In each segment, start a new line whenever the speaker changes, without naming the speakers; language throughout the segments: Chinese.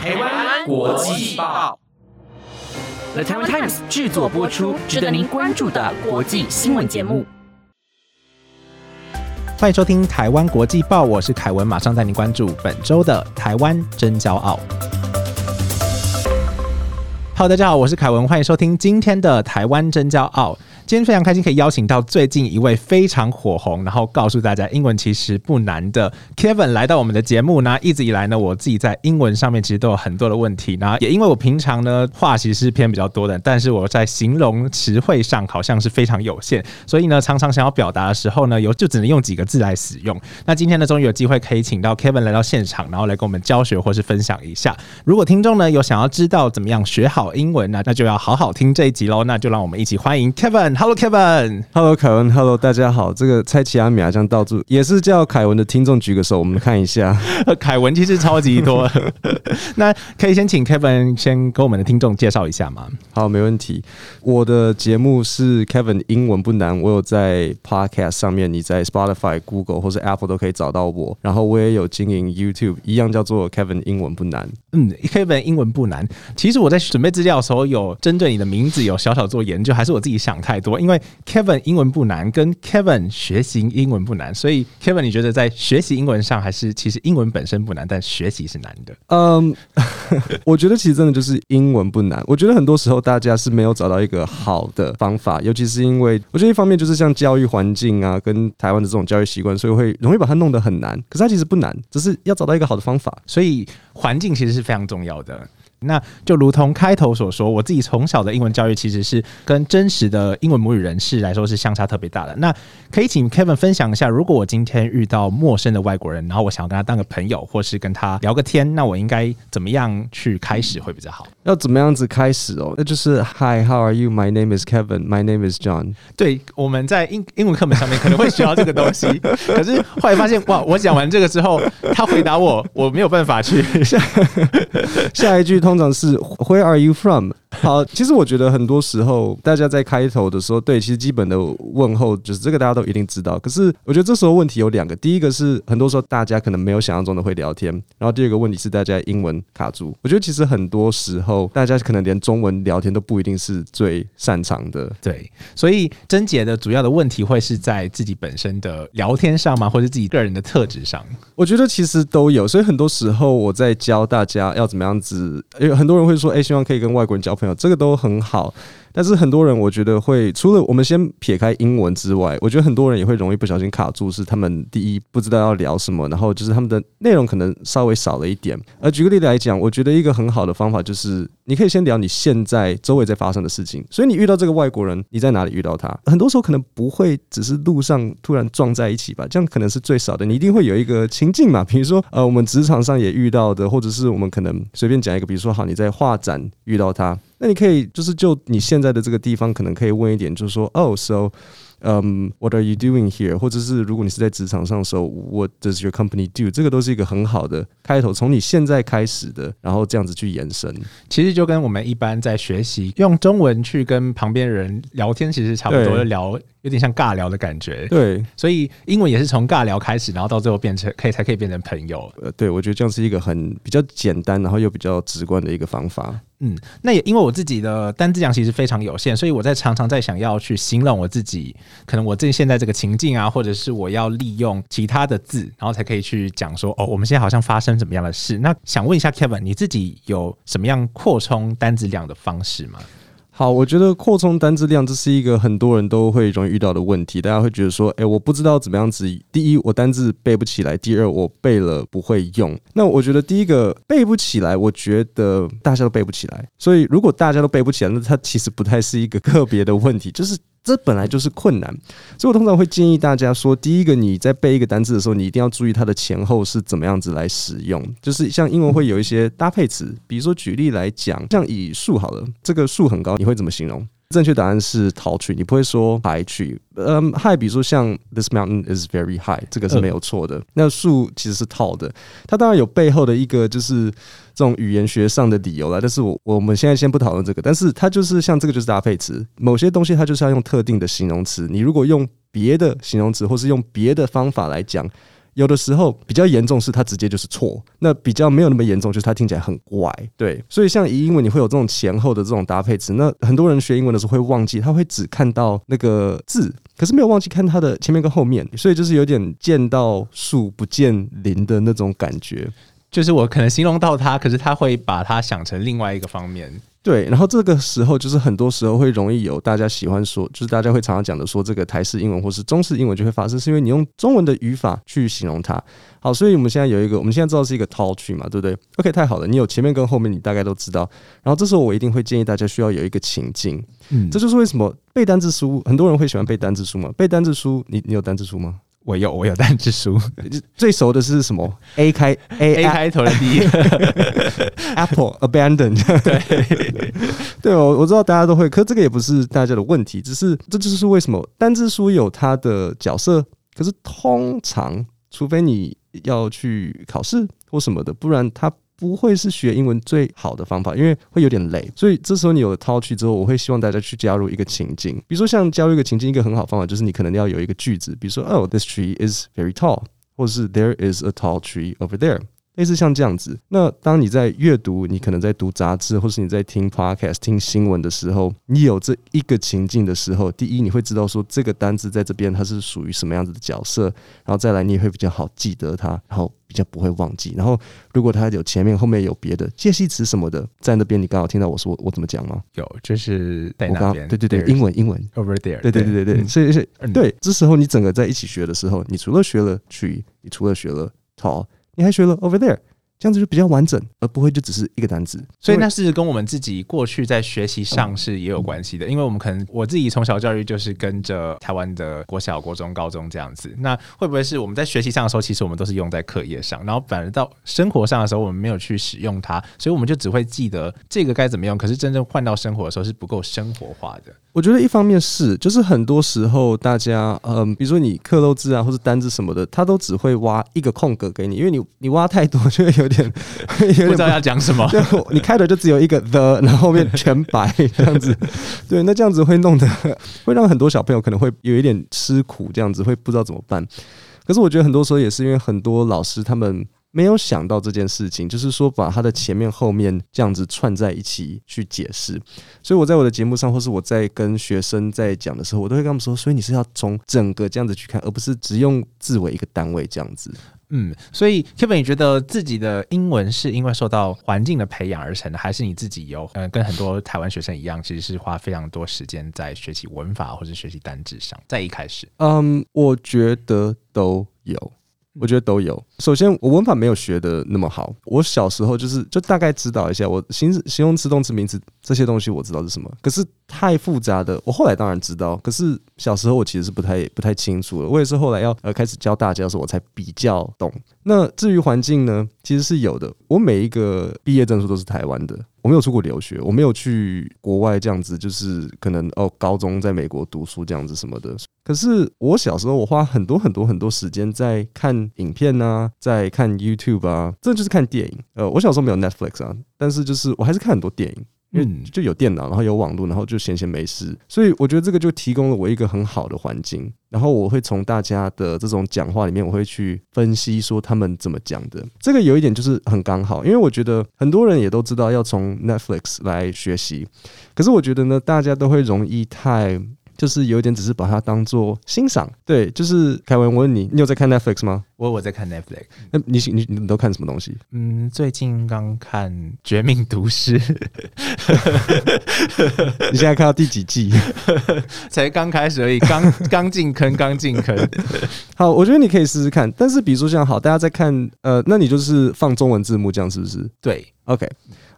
台湾国际报，The Taiwan Times 制作播出，值得您关注的国际新闻节目。
欢迎收听台湾国际报，我是凯文，马上带您关注本周的台湾真骄傲。Hello，大家好，我是凯文，欢迎收听今天的台湾真骄傲。今天非常开心可以邀请到最近一位非常火红，然后告诉大家英文其实不难的 Kevin 来到我们的节目。那一直以来呢，我自己在英文上面其实都有很多的问题。然后也因为我平常呢话其实是偏比较多的，但是我在形容词汇上好像是非常有限，所以呢常常想要表达的时候呢，有就只能用几个字来使用。那今天呢终于有机会可以请到 Kevin 来到现场，然后来跟我们教学或是分享一下。如果听众呢有想要知道怎么样学好英文呢，那就要好好听这一集喽。那就让我们一起欢迎 Kevin。Hello Kevin。
Hello，凯文，Hello，大家好。这个猜奇亚米亚将到处也是叫凯文的听众举个手，我们看一下。
凯文其实超级多，那可以先请 Kevin 先跟我们的听众介绍一下吗？
好，没问题。我的节目是 Kevin 英文不难，我有在 Podcast 上面，你在 Spotify、Google 或是 Apple 都可以找到我。然后我也有经营 YouTube，一样叫做 Kevin 英文不难。
嗯，Kevin 英文不难。其实我在准备资料的时候，有针对你的名字有小小做研究，还是我自己想太多？因为 Kevin 英文不难，跟 Kevin 学习英文不难，所以 Kevin 你觉得在学习英文上，还是其实英文本身不难，但学习是难的？
嗯，我觉得其实真的就是英文不难。我觉得很多时候大家是没有找到一个好的方法，尤其是因为我觉得一方面就是像教育环境啊，跟台湾的这种教育习惯，所以会容易把它弄得很难。可是它其实不难，只是要找到一个好的方法。
所以环境其实是非常重要的。那就如同开头所说，我自己从小的英文教育其实是跟真实的英文母语人士来说是相差特别大的。那可以请 Kevin 分享一下，如果我今天遇到陌生的外国人，然后我想要跟他当个朋友，或是跟他聊个天，那我应该怎么样去开始会比较好？
要怎么样子开始哦？那就是 Hi，How are you? My name is Kevin. My name is John.
对，我们在英英文课本上面可能会学到这个东西，可是后来发现，哇，我讲完这个之后，他回答我，我没有办法去下
下一句通常是 Where are you from？好，其实我觉得很多时候大家在开头的时候，对，其实基本的问候就是这个大家都一定知道。可是我觉得这时候问题有两个，第一个是很多时候大家可能没有想象中的会聊天，然后第二个问题是大家英文卡住。我觉得其实很多时候大家可能连中文聊天都不一定是最擅长的。
对，所以贞姐的主要的问题会是在自己本身的聊天上吗，或者自己个人的特质上？
我觉得其实都有，所以很多时候我在教大家要怎么样子，有很多人会说，哎、希望可以跟外国人交朋友，这个都很好。但是很多人我觉得会，除了我们先撇开英文之外，我觉得很多人也会容易不小心卡住，是他们第一不知道要聊什么，然后就是他们的内容可能稍微少了一点。而举个例子来讲，我觉得一个很好的方法就是，你可以先聊你现在周围在发生的事情。所以你遇到这个外国人，你在哪里遇到他？很多时候可能不会只是路上突然撞在一起吧，这样可能是最少的。你一定会有一个情境嘛，比如说呃，我们职场上也遇到的，或者是我们可能随便讲一个，比如说好，你在画展遇到他。那你可以就是就你现在的这个地方，可能可以问一点，就是说，哦，so，嗯、w h a t are you doing here？或者是如果你是在职场上的时候，What does your company do？这个都是一个很好的开头，从你现在开始的，然后这样子去延伸。
其实就跟我们一般在学习用中文去跟旁边人聊天，其实差不多，聊有点像尬聊的感觉。
对，
所以英文也是从尬聊开始，然后到最后变成可以才可以变成朋友。
呃，对我觉得这样是一个很比较简单，然后又比较直观的一个方法。
嗯，那也因为我自己的单字量其实非常有限，所以我在常常在想要去形容我自己，可能我这现在这个情境啊，或者是我要利用其他的字，然后才可以去讲说，哦，我们现在好像发生怎么样的事。那想问一下 Kevin，你自己有什么样扩充单字量的方式吗？
好，我觉得扩充单字量这是一个很多人都会容易遇到的问题。大家会觉得说，诶，我不知道怎么样子。第一，我单字背不起来；第二，我背了不会用。那我觉得第一个背不起来，我觉得大家都背不起来。所以如果大家都背不起来，那它其实不太是一个个别的问题，就是。这本来就是困难，所以我通常会建议大家说，第一个你在背一个单词的时候，你一定要注意它的前后是怎么样子来使用。就是像英文会有一些搭配词，比如说举例来讲，像以树好了，这个树很高，你会怎么形容？正确答案是 tall tree，你不会说 high tree。嗯，high，比如说像 this mountain is very high，这个是没有错的。那树其实是 tall 的，它当然有背后的一个就是这种语言学上的理由啦。但是我我们现在先不讨论这个，但是它就是像这个就是搭配词，某些东西它就是要用特定的形容词。你如果用别的形容词，或是用别的方法来讲。有的时候比较严重是它直接就是错，那比较没有那么严重就是它听起来很怪。对，所以像英文你会有这种前后的这种搭配词，那很多人学英文的时候会忘记，他会只看到那个字，可是没有忘记看它的前面跟后面，所以就是有点见到树不见林的那种感觉。
就是我可能形容到他，可是他会把它想成另外一个方面。
对，然后这个时候就是很多时候会容易有大家喜欢说，就是大家会常常讲的说这个台式英文或是中式英文就会发生，是因为你用中文的语法去形容它。好，所以我们现在有一个，我们现在知道是一个 tall tree 嘛，对不对？OK，太好了，你有前面跟后面，你大概都知道。然后这时候我一定会建议大家需要有一个情境，嗯，这就是为什么背单字书，很多人会喜欢背单字书嘛。背单字书，你你有单字书吗？
我有，我有单字书，
最熟的是什么？A 开
A A 开头的第一个
Apple abandon。对对，我我知道大家都会，可这个也不是大家的问题，只是这就是为什么单字书有它的角色，可是通常除非你要去考试或什么的，不然它。不会是学英文最好的方法，因为会有点累。所以这时候你有了套句之后，我会希望大家去加入一个情境，比如说像加入一个情境，一个很好方法就是你可能要有一个句子，比如说 Oh, this tree is very tall，或者是 There is a tall tree over there。类似像这样子，那当你在阅读，你可能在读杂志，或是你在听 podcast、听新闻的时候，你有这一个情境的时候，第一你会知道说这个单字在这边它是属于什么样子的角色，然后再来你也会比较好记得它，然后比较不会忘记。然后如果它有前面后面有别的介系词什么的在那边，你刚好听到我说我怎么讲吗？
有，就是在
那边。对对对，英文英文
over there。
对对对对对，所以是，对，这时候你整个在一起学的时候，你除了学了 tree，你除了学了 tall。你还学了 over there， 这样子就比较完整，而不会就只是一个单字。
所以那是跟我们自己过去在学习上是也有关系的，因为我们可能我自己从小教育就是跟着台湾的国小、国中、高中这样子。那会不会是我们在学习上的时候，其实我们都是用在课业上，然后反而到生活上的时候，我们没有去使用它，所以我们就只会记得这个该怎么用，可是真正换到生活的时候是不够生活化的。
我觉得一方面是，就是很多时候大家，嗯，比如说你刻漏字啊，或者单字什么的，他都只会挖一个空格给你，因为你你挖太多就会有 点
不知道要讲什么。
对，你开头就只有一个 the，然后后面全白 这样子。对，那这样子会弄得会让很多小朋友可能会有一点吃苦，这样子会不知道怎么办。可是我觉得很多时候也是因为很多老师他们。没有想到这件事情，就是说把他的前面后面这样子串在一起去解释。所以我在我的节目上，或是我在跟学生在讲的时候，我都会跟他们说：，所以你是要从整个这样子去看，而不是只用字为一个单位这样子。
嗯，所以 Kevin，你觉得自己的英文是因为受到环境的培养而成的，还是你自己有嗯跟很多台湾学生一样，其实是花非常多时间在学习文法或者学习单字上？在一开始，
嗯，我觉得都有。我觉得都有。首先，我文法没有学的那么好。我小时候就是就大概知道一下，我形形容词、动词、名词这些东西我知道是什么。可是太复杂的，我后来当然知道。可是小时候我其实是不太不太清楚了。我也是后来要呃开始教大家的时候，我才比较懂。那至于环境呢，其实是有的。我每一个毕业证书都是台湾的。我没有出国留学，我没有去国外这样子，就是可能哦，高中在美国读书这样子什么的。可是我小时候，我花很多很多很多时间在看影片啊，在看 YouTube 啊，这就是看电影。呃，我小时候没有 Netflix 啊，但是就是我还是看很多电影。因为就有电脑，然后有网络，然后就闲闲没事，所以我觉得这个就提供了我一个很好的环境。然后我会从大家的这种讲话里面，我会去分析说他们怎么讲的。这个有一点就是很刚好，因为我觉得很多人也都知道要从 Netflix 来学习，可是我觉得呢，大家都会容易太。就是有点只是把它当做欣赏，对，就是凯文，我问你，你有在看 Netflix 吗？
我我在看 Netflix，
那你你你都看什么东西？
嗯，最近刚看《绝命毒师》，
你现在看到第几季？
才刚开始而已，刚刚进坑，刚进坑。
好，我觉得你可以试试看，但是比如说像好，大家在看，呃，那你就是放中文字幕，这样是不是？
对
，OK。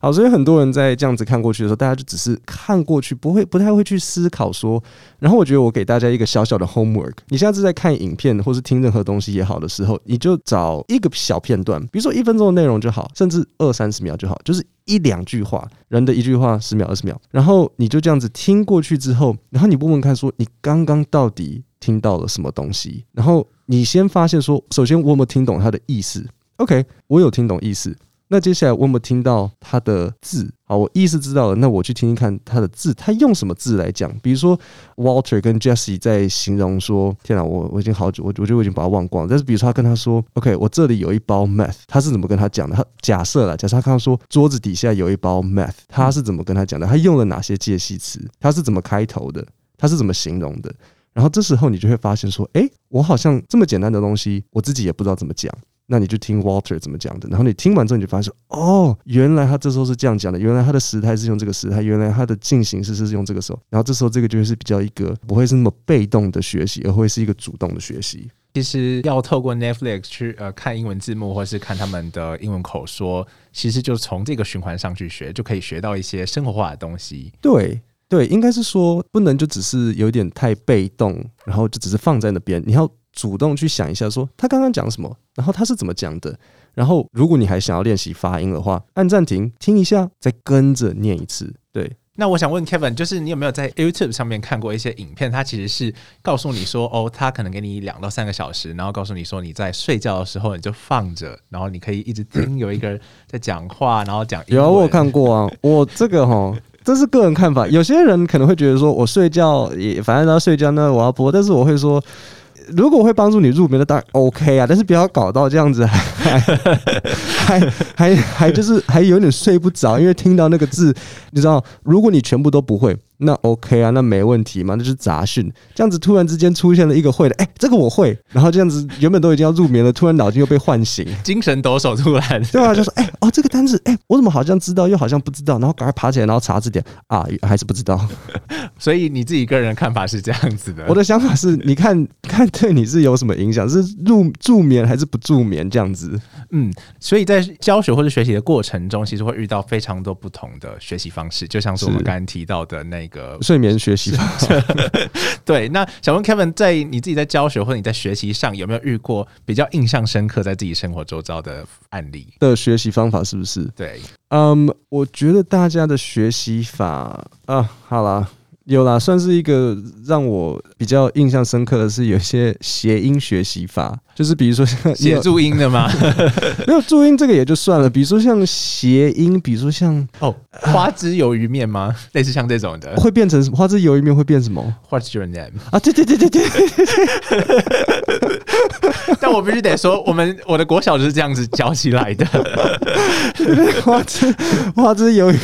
好，所以很多人在这样子看过去的时候，大家就只是看过去，不会不太会去思考说。然后我觉得我给大家一个小小的 homework，你下次在看影片或是听任何东西也好的时候，你就找一个小片段，比如说一分钟的内容就好，甚至二三十秒就好，就是一两句话，人的一句话十秒二十秒，然后你就这样子听过去之后，然后你问问看说你刚刚到底听到了什么东西，然后你先发现说，首先我有没有听懂他的意思？OK，我有听懂意思。那接下来我有没有听到他的字？好，我意思知道了，那我去听听看他的字，他用什么字来讲？比如说 Walter 跟 Jesse 在形容说：“天啊，我我已经好久，我我觉得我已经把它忘光了。”但是比如说他跟他说：“OK，我这里有一包 meth。”他是怎么跟他讲的？他假设了，假设他刚刚说桌子底下有一包 meth，他是怎么跟他讲的？他用了哪些介系词？他是怎么开头的？他是怎么形容的？然后这时候你就会发现说：“诶，我好像这么简单的东西，我自己也不知道怎么讲。”那你就听 Walter 怎么讲的，然后你听完之后，你就发现哦，原来他这时候是这样讲的，原来他的时态是用这个时态，原来他的进行式是用这个时候，然后这时候这个就是比较一个不会是那么被动的学习，而会是一个主动的学习。
其实要透过 Netflix 去呃看英文字幕，或是看他们的英文口说，其实就从这个循环上去学，就可以学到一些生活化的东西。
对对，应该是说不能就只是有点太被动，然后就只是放在那边，你要。主动去想一下，说他刚刚讲什么，然后他是怎么讲的。然后，如果你还想要练习发音的话，按暂停听一下，再跟着念一次。对，
那我想问 Kevin，就是你有没有在 YouTube 上面看过一些影片？它其实是告诉你说，哦，他可能给你两到三个小时，然后告诉你说，你在睡觉的时候你就放着，然后你可以一直听有一个人在讲话，然后讲。
有啊，我有看过啊，我这个哈，这是个人看法。有些人可能会觉得说，我睡觉也反正要睡觉，那我要播。但是我会说。如果会帮助你入眠的，当然 OK 啊，但是不要搞到这样子，还还还还就是还有点睡不着，因为听到那个字，你知道，如果你全部都不会。那 OK 啊，那没问题嘛，那就是杂讯。这样子突然之间出现了一个会的，哎，这个我会。然后这样子原本都已经要入眠了，突然脑筋又被唤醒，
精神抖擞，突然
对啊，就说哎哦，这个单词，哎，我怎么好像知道，又好像不知道，然后赶快爬起来，然后查字典啊，还是不知道。
所以你自己个人看法是这样子的。
我的想法是，你看看对你是有什么影响？是入助眠还是不助眠？这样子。
嗯，所以在教学或者学习的过程中，其实会遇到非常多不同的学习方式，就像是我们刚刚提到的那个
睡眠学习法。
对，那想问 Kevin，在你自己在教学或者你在学习上，有没有遇过比较印象深刻在自己生活周遭的案例
的学习方法？是不是？
对，
嗯，我觉得大家的学习法啊，好了。有啦，算是一个让我比较印象深刻的是，有些谐音学习法，就是比如说像
写注音的嘛？
没有注音这个也就算了，比如说像谐音，比如说像
哦花枝鱿鱼面吗？类似像这种的，
会变成什么花枝鱿鱼面会变什么
？What's your name？
啊，对对对对对。
但我必须得说，我们我的国小就是这样子教起来的。
花枝花枝鱿鱼。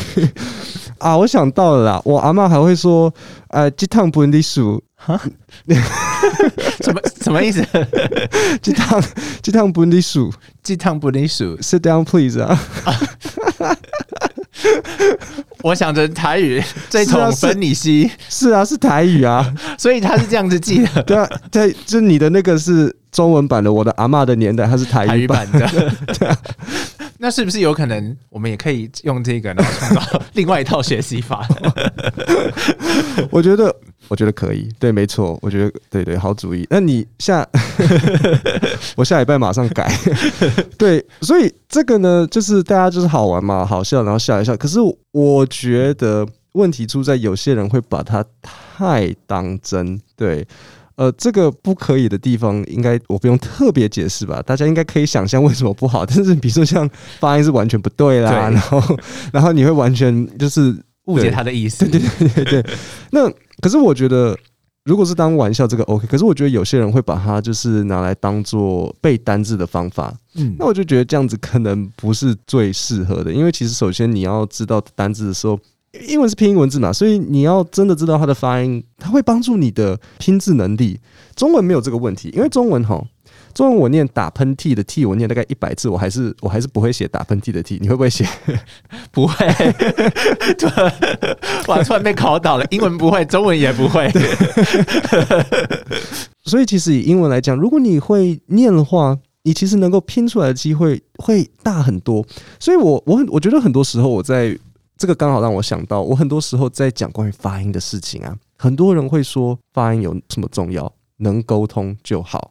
啊，我想到了啦！我阿妈还会说，呃，鸡汤不离数，哈，
什么什么意思？
鸡汤鸡汤不离数，
鸡汤不离数
，Sit down, please 啊！
我想着台语 这桶分你吸，
是啊，是台语啊，
所以他是这样子记的。
对啊，在就你的那个是中文版的，我的阿妈的年代，他是台语版
的。对啊。那是不是有可能，我们也可以用这个，然后创造另外一套学习法？
我觉得，我觉得可以。对，没错，我觉得对对，好主意。那你下，我下礼拜马上改。对，所以这个呢，就是大家就是好玩嘛，好笑，然后笑一笑。可是我觉得问题出在有些人会把它太当真。对。呃，这个不可以的地方，应该我不用特别解释吧？大家应该可以想象为什么不好。但是，比如说像发音是完全不对啦，然后，然后你会完全就是
误解他的意思。
对对对对对。那可是我觉得，如果是当玩笑，这个 OK。可是我觉得有些人会把它就是拿来当做背单字的方法。嗯，那我就觉得这样子可能不是最适合的，因为其实首先你要知道单字的时候。英文是拼音文字嘛，所以你要真的知道它的发音，它会帮助你的拼字能力。中文没有这个问题，因为中文哈，中文我念打喷嚏的嚏我念大概一百次，我还是我还是不会写打喷嚏的嚏。你会不会写？
不会。哇，突然被考倒了，英文不会，中文也不会。
所以其实以英文来讲，如果你会念的话，你其实能够拼出来的机会会大很多。所以我我很我觉得很多时候我在。这个刚好让我想到，我很多时候在讲关于发音的事情啊，很多人会说发音有什么重要，能沟通就好。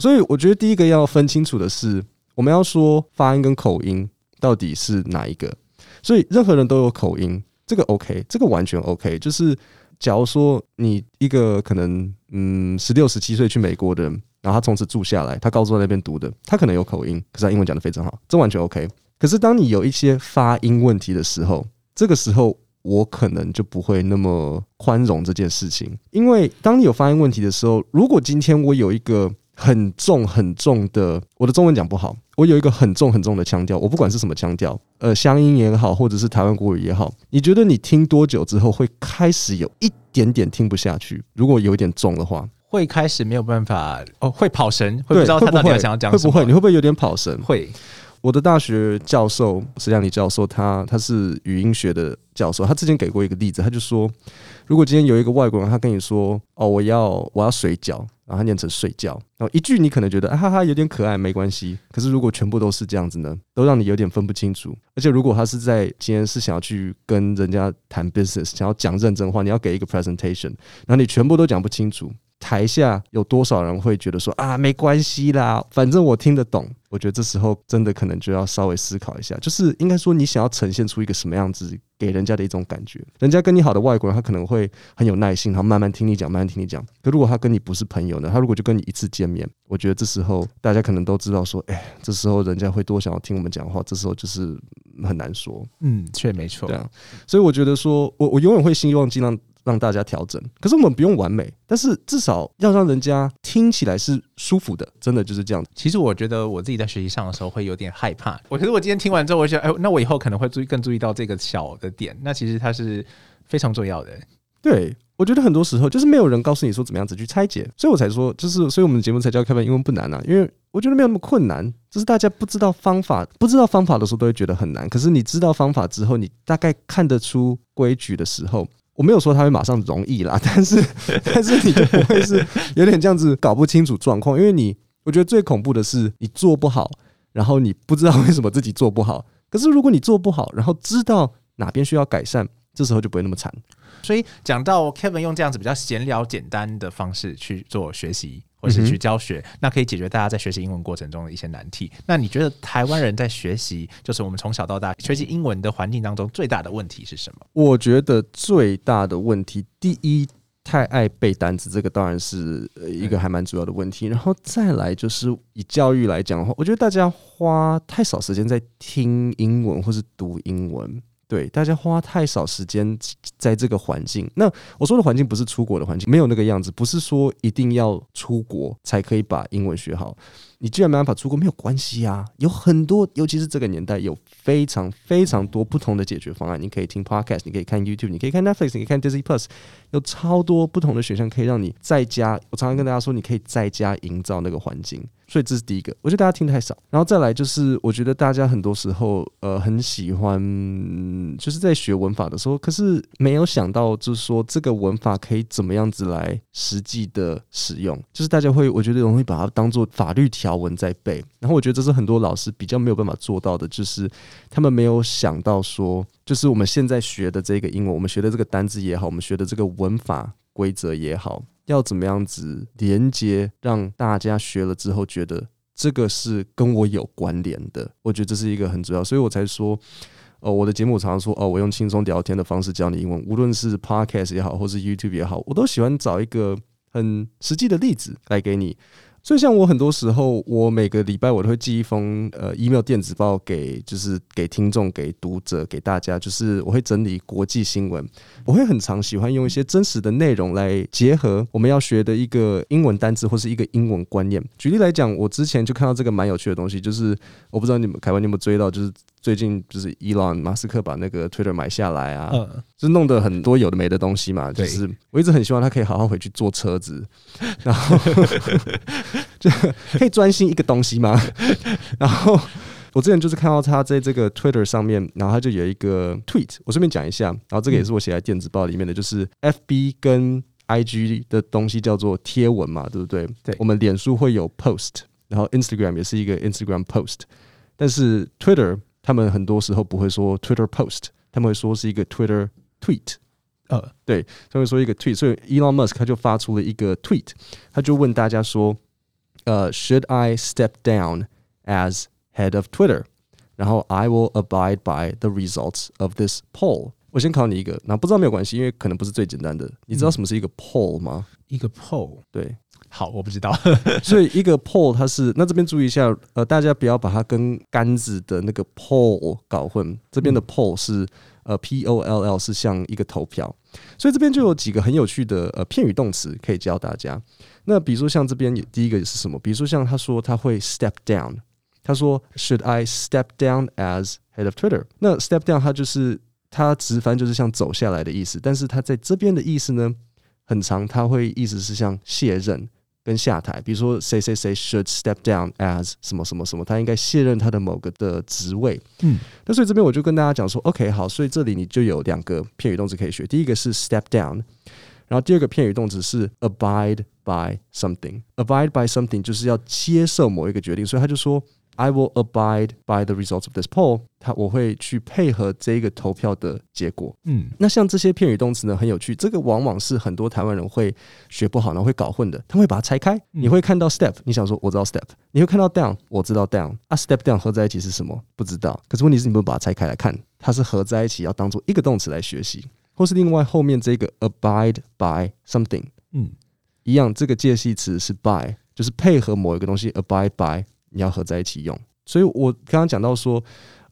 所以我觉得第一个要分清楚的是，我们要说发音跟口音到底是哪一个。所以任何人都有口音，这个 OK，这个完全 OK。就是假如说你一个可能嗯十六十七岁去美国的人，然后他从此住下来，他高中在那边读的，他可能有口音，可是他英文讲的非常好，这完全 OK。可是当你有一些发音问题的时候，这个时候我可能就不会那么宽容这件事情，因为当你有发音问题的时候，如果今天我有一个很重很重的，我的中文讲不好，我有一个很重很重的腔调，我不管是什么腔调，呃，乡音也好，或者是台湾国语也好，你觉得你听多久之后会开始有一点点听不下去？如果有一点重的话，
会开始没有办法哦，会跑神，会不
对，
知道他到底要讲什么。
会不会？你会不会有点跑神？
会
我的大学教授石亮礼教授，他他是语音学的教授，他之前给过一个例子，他就说，如果今天有一个外国人，他跟你说，哦，我要我要水饺，然后他念成睡觉，然后一句你可能觉得啊哈哈有点可爱，没关系。可是如果全部都是这样子呢，都让你有点分不清楚。而且如果他是在今天是想要去跟人家谈 business，想要讲认真话，你要给一个 presentation，然后你全部都讲不清楚。台下有多少人会觉得说啊，没关系啦，反正我听得懂。我觉得这时候真的可能就要稍微思考一下，就是应该说你想要呈现出一个什么样子给人家的一种感觉。人家跟你好的外国人，他可能会很有耐心，然后慢慢听你讲，慢慢听你讲。可如果他跟你不是朋友呢，他如果就跟你一次见面，我觉得这时候大家可能都知道说，哎，这时候人家会多想要听我们讲话，这时候就是很难说。
嗯，确没错
对。啊，所以我觉得说，我我永远会希望尽量让大家调整。可是我们不用完美，但是至少要让人家听起来是舒服的，真的就是这样。
其实我觉得我自己在学习上的时候会有点害怕。我可是我今天听完之后，我就觉得，哎，那我以后可能会注意更注意到这个小的点。那其实它是非常重要的。
对，我觉得很多时候就是没有人告诉你说怎么样子去拆解，所以我才说，就是所以我们的节目才叫开班英文不难啊，因为我觉得没有那么困难，就是大家不知道方法，不知道方法的时候都会觉得很难。可是你知道方法之后，你大概看得出规矩的时候。我没有说他会马上容易啦，但是 但是你就不会是有点这样子搞不清楚状况，因为你我觉得最恐怖的是你做不好，然后你不知道为什么自己做不好。可是如果你做不好，然后知道哪边需要改善，这时候就不会那么惨。
所以讲到 Kevin 用这样子比较闲聊简单的方式去做学习，或是去教学，那可以解决大家在学习英文过程中的一些难题。那你觉得台湾人在学习，就是我们从小到大学习英文的环境当中最大的问题是什么？
我觉得最大的问题，第一，太爱背单词，这个当然是呃一个还蛮主要的问题。然后再来就是以教育来讲的话，我觉得大家花太少时间在听英文或是读英文。对，大家花太少时间在这个环境。那我说的环境不是出国的环境，没有那个样子，不是说一定要出国才可以把英文学好。你既然没办法出国，没有关系啊，有很多，尤其是这个年代，有非常非常多不同的解决方案。你可以听 podcast，你可以看 YouTube，你可以看 Netflix，你可以看 Disney Plus，有超多不同的选项可以让你在家。我常常跟大家说，你可以在家营造那个环境。所以这是第一个，我觉得大家听太少。然后再来就是，我觉得大家很多时候呃很喜欢，就是在学文法的时候，可是没有想到，就是说这个文法可以怎么样子来实际的使用。就是大家会，我觉得容易把它当做法律条文在背。然后我觉得这是很多老师比较没有办法做到的，就是他们没有想到说，就是我们现在学的这个英文，我们学的这个单字也好，我们学的这个文法规则也好。要怎么样子连接，让大家学了之后觉得这个是跟我有关联的？我觉得这是一个很主要，所以我才说，哦，我的节目常常说，哦，我用轻松聊天的方式教你英文，无论是 podcast 也好，或是 YouTube 也好，我都喜欢找一个很实际的例子来给你。所以，像我很多时候，我每个礼拜我都会寄一封呃 email 电子报给，就是给听众、给读者、给大家，就是我会整理国际新闻，我会很常喜欢用一些真实的内容来结合我们要学的一个英文单词或是一个英文观念。举例来讲，我之前就看到这个蛮有趣的东西，就是我不知道你们凯文你有没有追到，就是最近就是伊朗马斯克把那个 Twitter 买下来啊，
嗯，
就弄得很多有的没的东西嘛，就是我一直很希望他可以好好回去坐车子，然后就可以专心一个东西嘛？然后我之前就是看到他在这个 Twitter 上面，然后他就有一个 tweet，我顺便讲一下，然后这个也是我写在电子报里面的，就是 FB 跟 IG 的东西叫做贴文嘛，对不对？
对
我们脸书会有 post，然后 Instagram 也是一个 Instagram post，但是 Twitter 他们很多时候不会说 Twitter post，他们会说是一个 Twitter tweet。
呃，
他会说一个 tweet，所以 Elon Musk 他就发出了一个 tweet，他就问大家说，呃，Should I step down as head of Twitter？然后 I will abide by the results of this poll。我先考你一个，那不知道没有关系，因为可能不是最简单的。你知道什么是一个 poll 吗？
一个 poll，
对，
好，我不知道。
所以一个 pole 它是那这边注意一下，呃，大家不要把它跟杆子的那个 pole 搞混。这边的 pole 是呃 p o l l 是像一个投票，所以这边就有几个很有趣的呃片语动词可以教大家。那比如说像这边第一个是什么？比如说像他说他会 step down，他说 Should I step down as head of Twitter？那 step down 它就是它直翻就是像走下来的意思，但是它在这边的意思呢很长，它会意思是像卸任。跟下台，比如说谁谁谁 should step down as 什么什么什么，他应该卸任他的某个的职位。
嗯，
那所以这边我就跟大家讲说，OK，好，所以这里你就有两个片语动词可以学，第一个是 step down，然后第二个片语动词是 abide by something。abide by something 就是要接受某一个决定，所以他就说。I will abide by the results of this poll。他我会去配合这个投票的结果。
嗯，
那像这些片语动词呢，很有趣。这个往往是很多台湾人会学不好，然后会搞混的。他会把它拆开。你会看到 step，你想说我知道 step。你会看到 down，我知道 down。啊，step down 合在一起是什么？不知道。可是问题是，你不把它拆开来看，它是合在一起，要当做一个动词来学习，或是另外后面这个 abide by something，
嗯，
一样，这个介系词是 by，就是配合某一个东西 abide by。你要合在一起用，所以我刚刚讲到说，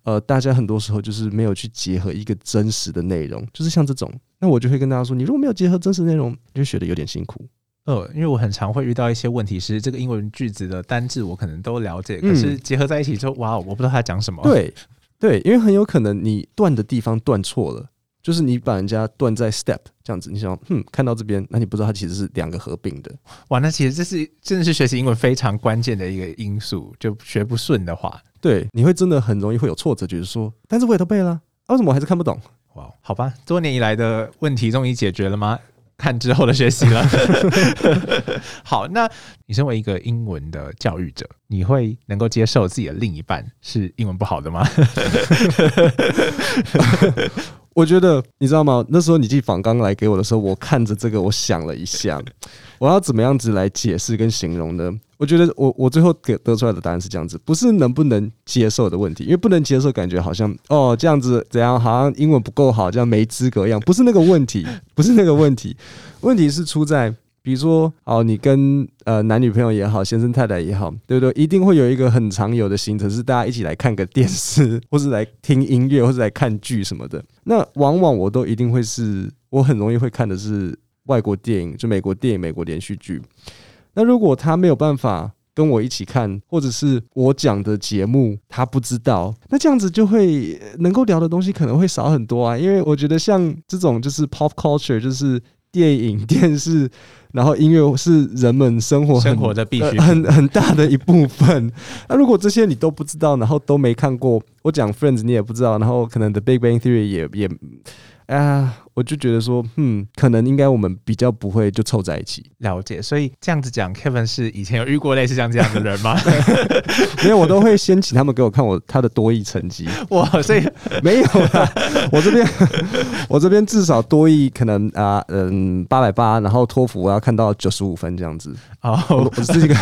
呃，大家很多时候就是没有去结合一个真实的内容，就是像这种，那我就会跟大家说，你如果没有结合真实内容，就学的有点辛苦。
呃，因为我很常会遇到一些问题，是这个英文句子的单字我可能都了解，可是结合在一起之后，哇，我不知道他讲什么。
对对，因为很有可能你断的地方断错了。就是你把人家断在 step 这样子，你想，嗯，看到这边，那你不知道它其实是两个合并的。
哇，那其实这是真的是学习英文非常关键的一个因素。就学不顺的话，
对，你会真的很容易会有挫折，就是说，但是我也都背了，为什么我还是看不懂？
哇，好吧，多年以来的问题终于解决了吗？看之后的学习了。好，那你身为一个英文的教育者，你会能够接受自己的另一半是英文不好的吗？
我觉得你知道吗？那时候你寄访刚来给我的时候，我看着这个，我想了一下，我要怎么样子来解释跟形容呢？我觉得我我最后给得出来的答案是这样子，不是能不能接受的问题，因为不能接受，感觉好像哦这样子怎样，好像英文不够好，这样没资格一样，不是那个问题，不是那个问题，问题是出在。比如说，哦，你跟呃男女朋友也好，先生太太也好，对不对？一定会有一个很常有的行程，是大家一起来看个电视，或是来听音乐，或是来看剧什么的。那往往我都一定会是，我很容易会看的是外国电影，就美国电影、美国连续剧。那如果他没有办法跟我一起看，或者是我讲的节目他不知道，那这样子就会能够聊的东西可能会少很多啊。因为我觉得像这种就是 pop culture，就是电影、电视。然后音乐是人们生活
生活的必须
很 很大的一部分。那如果这些你都不知道，然后都没看过，我讲 Friends 你也不知道，然后可能 The Big Bang Theory 也也。啊，我就觉得说，嗯，可能应该我们比较不会就凑在一起
了解，所以这样子讲，Kevin 是以前有遇过类似像这样的人吗？
没有，我都会先请他们给我看我他的多益成绩。
哇，所以
没有啦，我这边 我这边至少多益可能啊，嗯，八百八，然后托福我要看到九十五分这样子。
哦，
我是一个。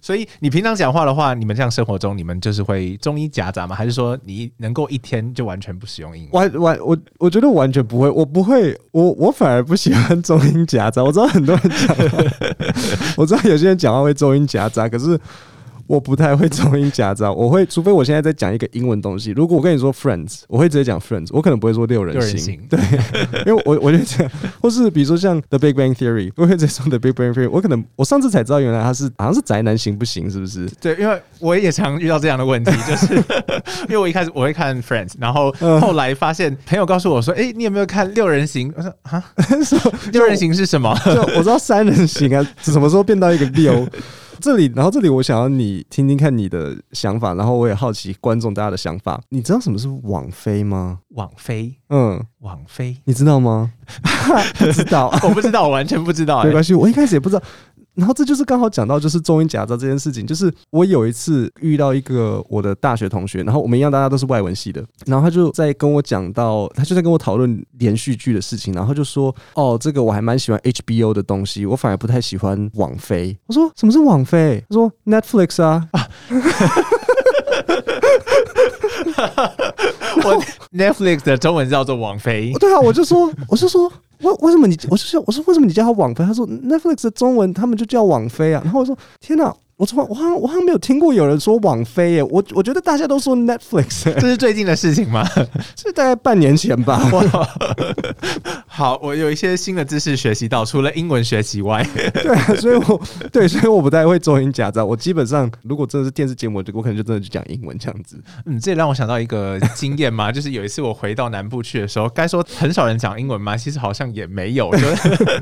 所以你平常讲话的话，你们这样生活中，你们就是会中医夹杂吗？还是说你能够一天就完全不使用英文？
完完，我我觉得完全不会，我不会，我我反而不喜欢中英夹杂。我知道很多人讲，我知道有些人讲话会中英夹杂，可是。我不太会中英夹杂，我会除非我现在在讲一个英文东西。如果我跟你说 friends，我会直接讲 friends，我可能不会说六人行。对，因为我我就这样，或是比如说像 The Big Bang Theory，我会直接说 The Big Bang Theory。我可能我上次才知道，原来他是好像是宅男行不行？是不是？
对，因为我也常遇到这样的问题，就是因为我一开始我会看 friends，然后后来发现朋友告诉我说：“哎，你有没有看六人行？”我说：“啊，六人行是什么？”
就我知道三人行啊，什么时候变到一个六？这里，然后这里，我想要你听听看你的想法，然后我也好奇观众大家的想法。你知道什么是网飞吗？
网飞，
嗯，
网飞，
你知道吗？不 知道，
我不知道，我完全不知道。
没关系，我一开始也不知道。然后这就是刚好讲到就是中英夹杂这件事情，就是我有一次遇到一个我的大学同学，然后我们一样大家都是外文系的，然后他就在跟我讲到，他就在跟我讨论连续剧的事情，然后就说哦，这个我还蛮喜欢 HBO 的东西，我反而不太喜欢网飞。我说什么是网飞？他说 Netflix 啊。
我 Netflix 的中文叫做网飞。
对啊，我就说，我就说为为什么你？我就说我说为什么你叫他网飞？他说 Netflix 的中文他们就叫网飞啊。然后我说天哪！我从我好像我好像没有听过有人说网飞耶，我我觉得大家都说 Netflix，
这是最近的事情吗？
是大概半年前吧。
好，我有一些新的知识学习到，除了英文学习外，
对啊，所以我对，所以我不太会中英夹杂。我基本上如果真的是电视节目，我可能就真的就讲英文这样子。
嗯，这也让我想到一个经验嘛，就是有一次我回到南部去的时候，该说很少人讲英文嘛？其实好像也没有。就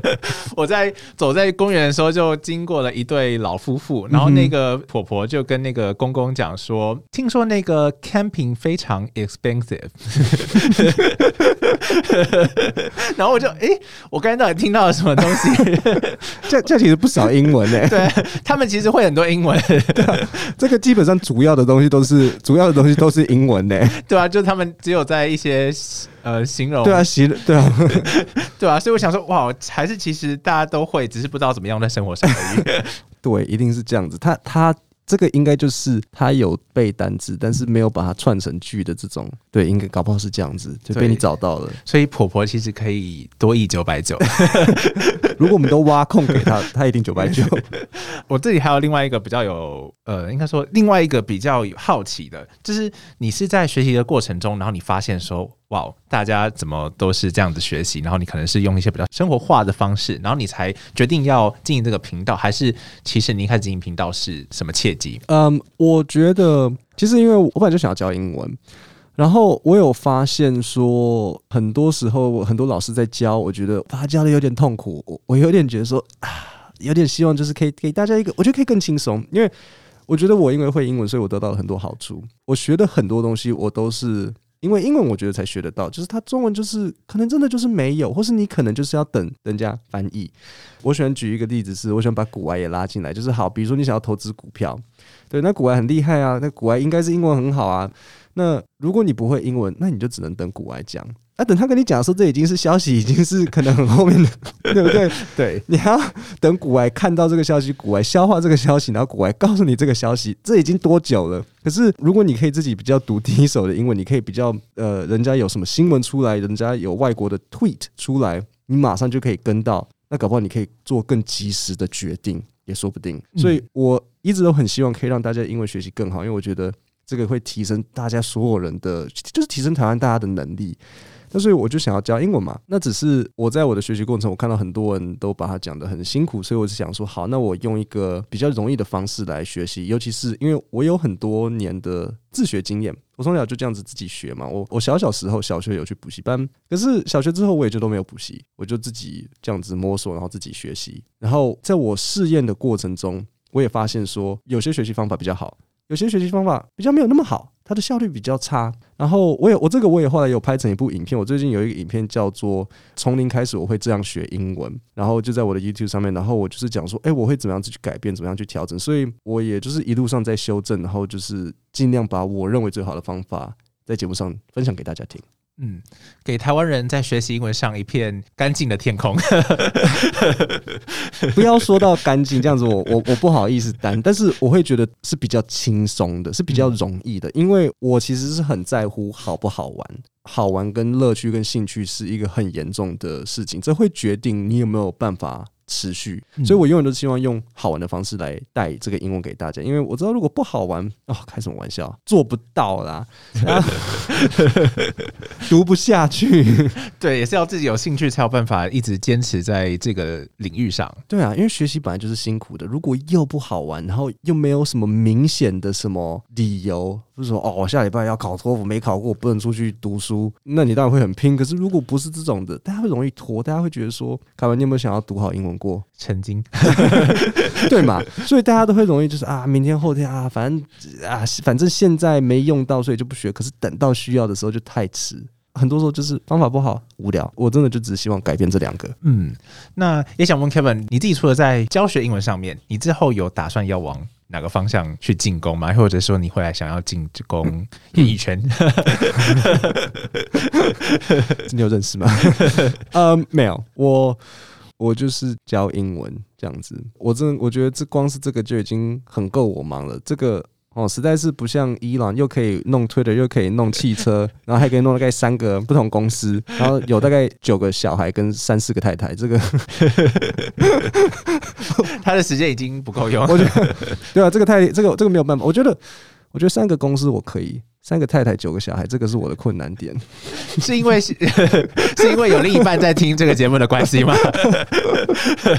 我在走在公园的时候，就经过了一对老夫妇，然后。那个婆婆就跟那个公公讲说：“听说那个 camping 非常 expensive。” 然后我就哎，我刚才到底听到了什么东西？
这这其实不少英文呢。
对他们其实会很多英文。
这个基本上主要的东西都是主要的东西都是英文呢。
对啊，就他们只有在一些呃形容。
对啊，形对啊，
对啊，所以我想说，哇，还是其实大家都会，只是不知道怎么样在生活上而已。
对，一定是这样子。他他这个应该就是他有背单字，但是没有把它串成句的这种。对，应该搞不好是这样子，就被你找到了。
所以婆婆其实可以多一九百九。
如果我们都挖空给他，他一定九百九。
我这里还有另外一个比较有呃，应该说另外一个比较好奇的，就是你是在学习的过程中，然后你发现说。哇，大家怎么都是这样子学习？然后你可能是用一些比较生活化的方式，然后你才决定要经营这个频道，还是其实你一开始经营频道是什么契机？
嗯，我觉得其实因为我本来就想要教英文，然后我有发现说，很多时候很多老师在教，我觉得他教的有点痛苦，我我有点觉得说啊，有点希望就是可以给大家一个，我觉得可以更轻松，因为我觉得我因为会英文，所以我得到了很多好处，我学的很多东西我都是。因为英文我觉得才学得到，就是它中文就是可能真的就是没有，或是你可能就是要等人家翻译。我喜欢举一个例子，是我喜欢把古外也拉进来，就是好，比如说你想要投资股票，对，那古外很厉害啊，那古外应该是英文很好啊。那如果你不会英文，那你就只能等古外讲。那等他跟你讲说，这已经是消息，已经是可能很后面的，对不对？
对，
你还要等古外看到这个消息，古外消化这个消息，然后古外告诉你这个消息，这已经多久了？可是如果你可以自己比较读第一手的英文，你可以比较呃，人家有什么新闻出来，人家有外国的 tweet 出来，你马上就可以跟到。那搞不好你可以做更及时的决定，也说不定。所以我一直都很希望可以让大家英文学习更好，因为我觉得这个会提升大家所有人的，就是提升台湾大家的能力。那所以我就想要教英文嘛，那只是我在我的学习过程，我看到很多人都把它讲的很辛苦，所以我就想说，好，那我用一个比较容易的方式来学习，尤其是因为我有很多年的自学经验，我从小就这样子自己学嘛。我我小小时候小学有去补习班，可是小学之后我也就都没有补习，我就自己这样子摸索，然后自己学习。然后在我试验的过程中，我也发现说，有些学习方法比较好，有些学习方法比较没有那么好。它的效率比较差，然后我也我这个我也后来有拍成一部影片，我最近有一个影片叫做《从零开始我会这样学英文》，然后就在我的 YouTube 上面，然后我就是讲说，哎，我会怎么样子去改变，怎么样去调整，所以我也就是一路上在修正，然后就是尽量把我认为最好的方法在节目上分享给大家听。
嗯，给台湾人在学习英文上一片干净的天空。
不要说到干净这样子，我我我不好意思担，但是我会觉得是比较轻松的，是比较容易的，因为我其实是很在乎好不好玩，好玩跟乐趣跟兴趣是一个很严重的事情，这会决定你有没有办法。持续，所以我永远都希望用好玩的方式来带这个英文给大家，因为我知道如果不好玩，哦，开什么玩笑，做不到啦，读不下去。
对，也是要自己有兴趣才有办法一直坚持在这个领域上。
对啊，因为学习本来就是辛苦的，如果又不好玩，然后又没有什么明显的什么理由。就是说，哦，我下礼拜要考托福，没考过，不能出去读书。那你当然会很拼。可是如果不是这种的，大家会容易拖，大家会觉得说，凯文，你有没有想要读好英文过？
曾经，
对嘛？所以大家都会容易就是啊，明天后天啊，反正啊，反正现在没用到，所以就不学。可是等到需要的时候就太迟。很多时候就是方法不好，无聊。我真的就只希望改变这两个。
嗯，那也想问 Kevin，你自己除了在教学英文上面，你之后有打算要往？哪个方向去进攻吗？或者说你会来想要进攻演艺圈？
你有认识吗？呃，没有，我我就是教英文这样子。我真我觉得这光是这个就已经很够我忙了。这个哦，实在是不像伊朗，又可以弄 Twitter，又可以弄汽车，然后还可以弄大概三个不同公司，然后有大概九个小孩跟三四个太太，这个
他的时间已经不够用。
我觉得对啊，这个太这个这个没有办法，我觉得我觉得三个公司我可以。三个太太九个小孩，这个是我的困难点，
是因为是 是因为有另一半在听这个节目的关系吗？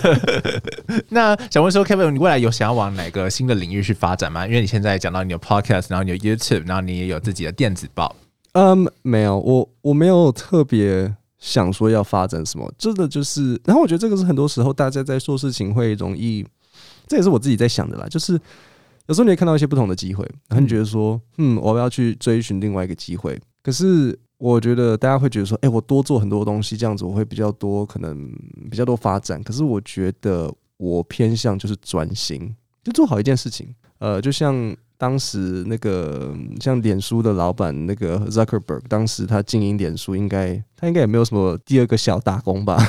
那想问说，Kevin，你未来有想要往哪个新的领域去发展吗？因为你现在讲到你有 Podcast，然后你有 YouTube，然后你也有自己的电子报。
嗯，没有，我我没有特别想说要发展什么，真的就是，然后我觉得这个是很多时候大家在做事情会容易，这也是我自己在想的啦，就是。有时候你会看到一些不同的机会，然后你觉得说，嗯，我要去追寻另外一个机会。可是我觉得大家会觉得说，哎，我多做很多东西，这样子我会比较多，可能比较多发展。可是我觉得我偏向就是专心，就做好一件事情。呃，就像。当时那个像脸书的老板那个 Zuckerberg，当时他经营脸书，应该他应该也没有什么第二个小打工吧？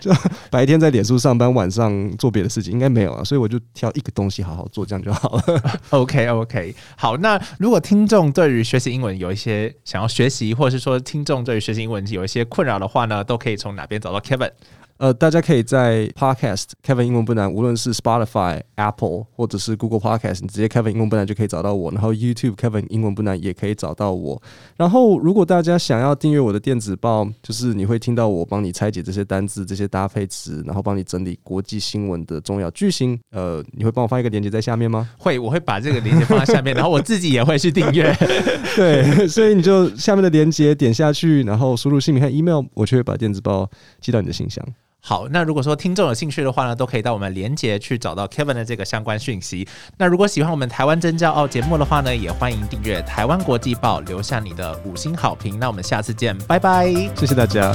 就白天在脸书上班，晚上做别的事情，应该没有啊。所以我就挑一个东西好好做，这样就好了。
OK OK，好。那如果听众对于学习英文有一些想要学习，或者是说听众对于学习英文有一些困扰的话呢，都可以从哪边找到 Kevin？
呃，大家可以在 Podcast Kevin 英文不难，无论是 Spotify、Apple 或者是 Google Podcast，你直接 Kevin 英文不难就可以找到我。然后 YouTube Kevin 英文不难也可以找到我。然后如果大家想要订阅我的电子报，就是你会听到我帮你拆解这些单字、这些搭配词，然后帮你整理国际新闻的重要句型。呃，你会帮我放一个链接在下面吗？
会，我会把这个链接放在下面，然后我自己也会去订阅。
对，所以你就下面的链接点下去，然后输入姓名和 email，我就会把电子报寄到你的信箱。
好，那如果说听众有兴趣的话呢，都可以到我们连接去找到 Kevin 的这个相关讯息。那如果喜欢我们台湾真骄傲节目的话呢，也欢迎订阅台湾国际报，留下你的五星好评。那我们下次见，拜拜，
谢谢大家。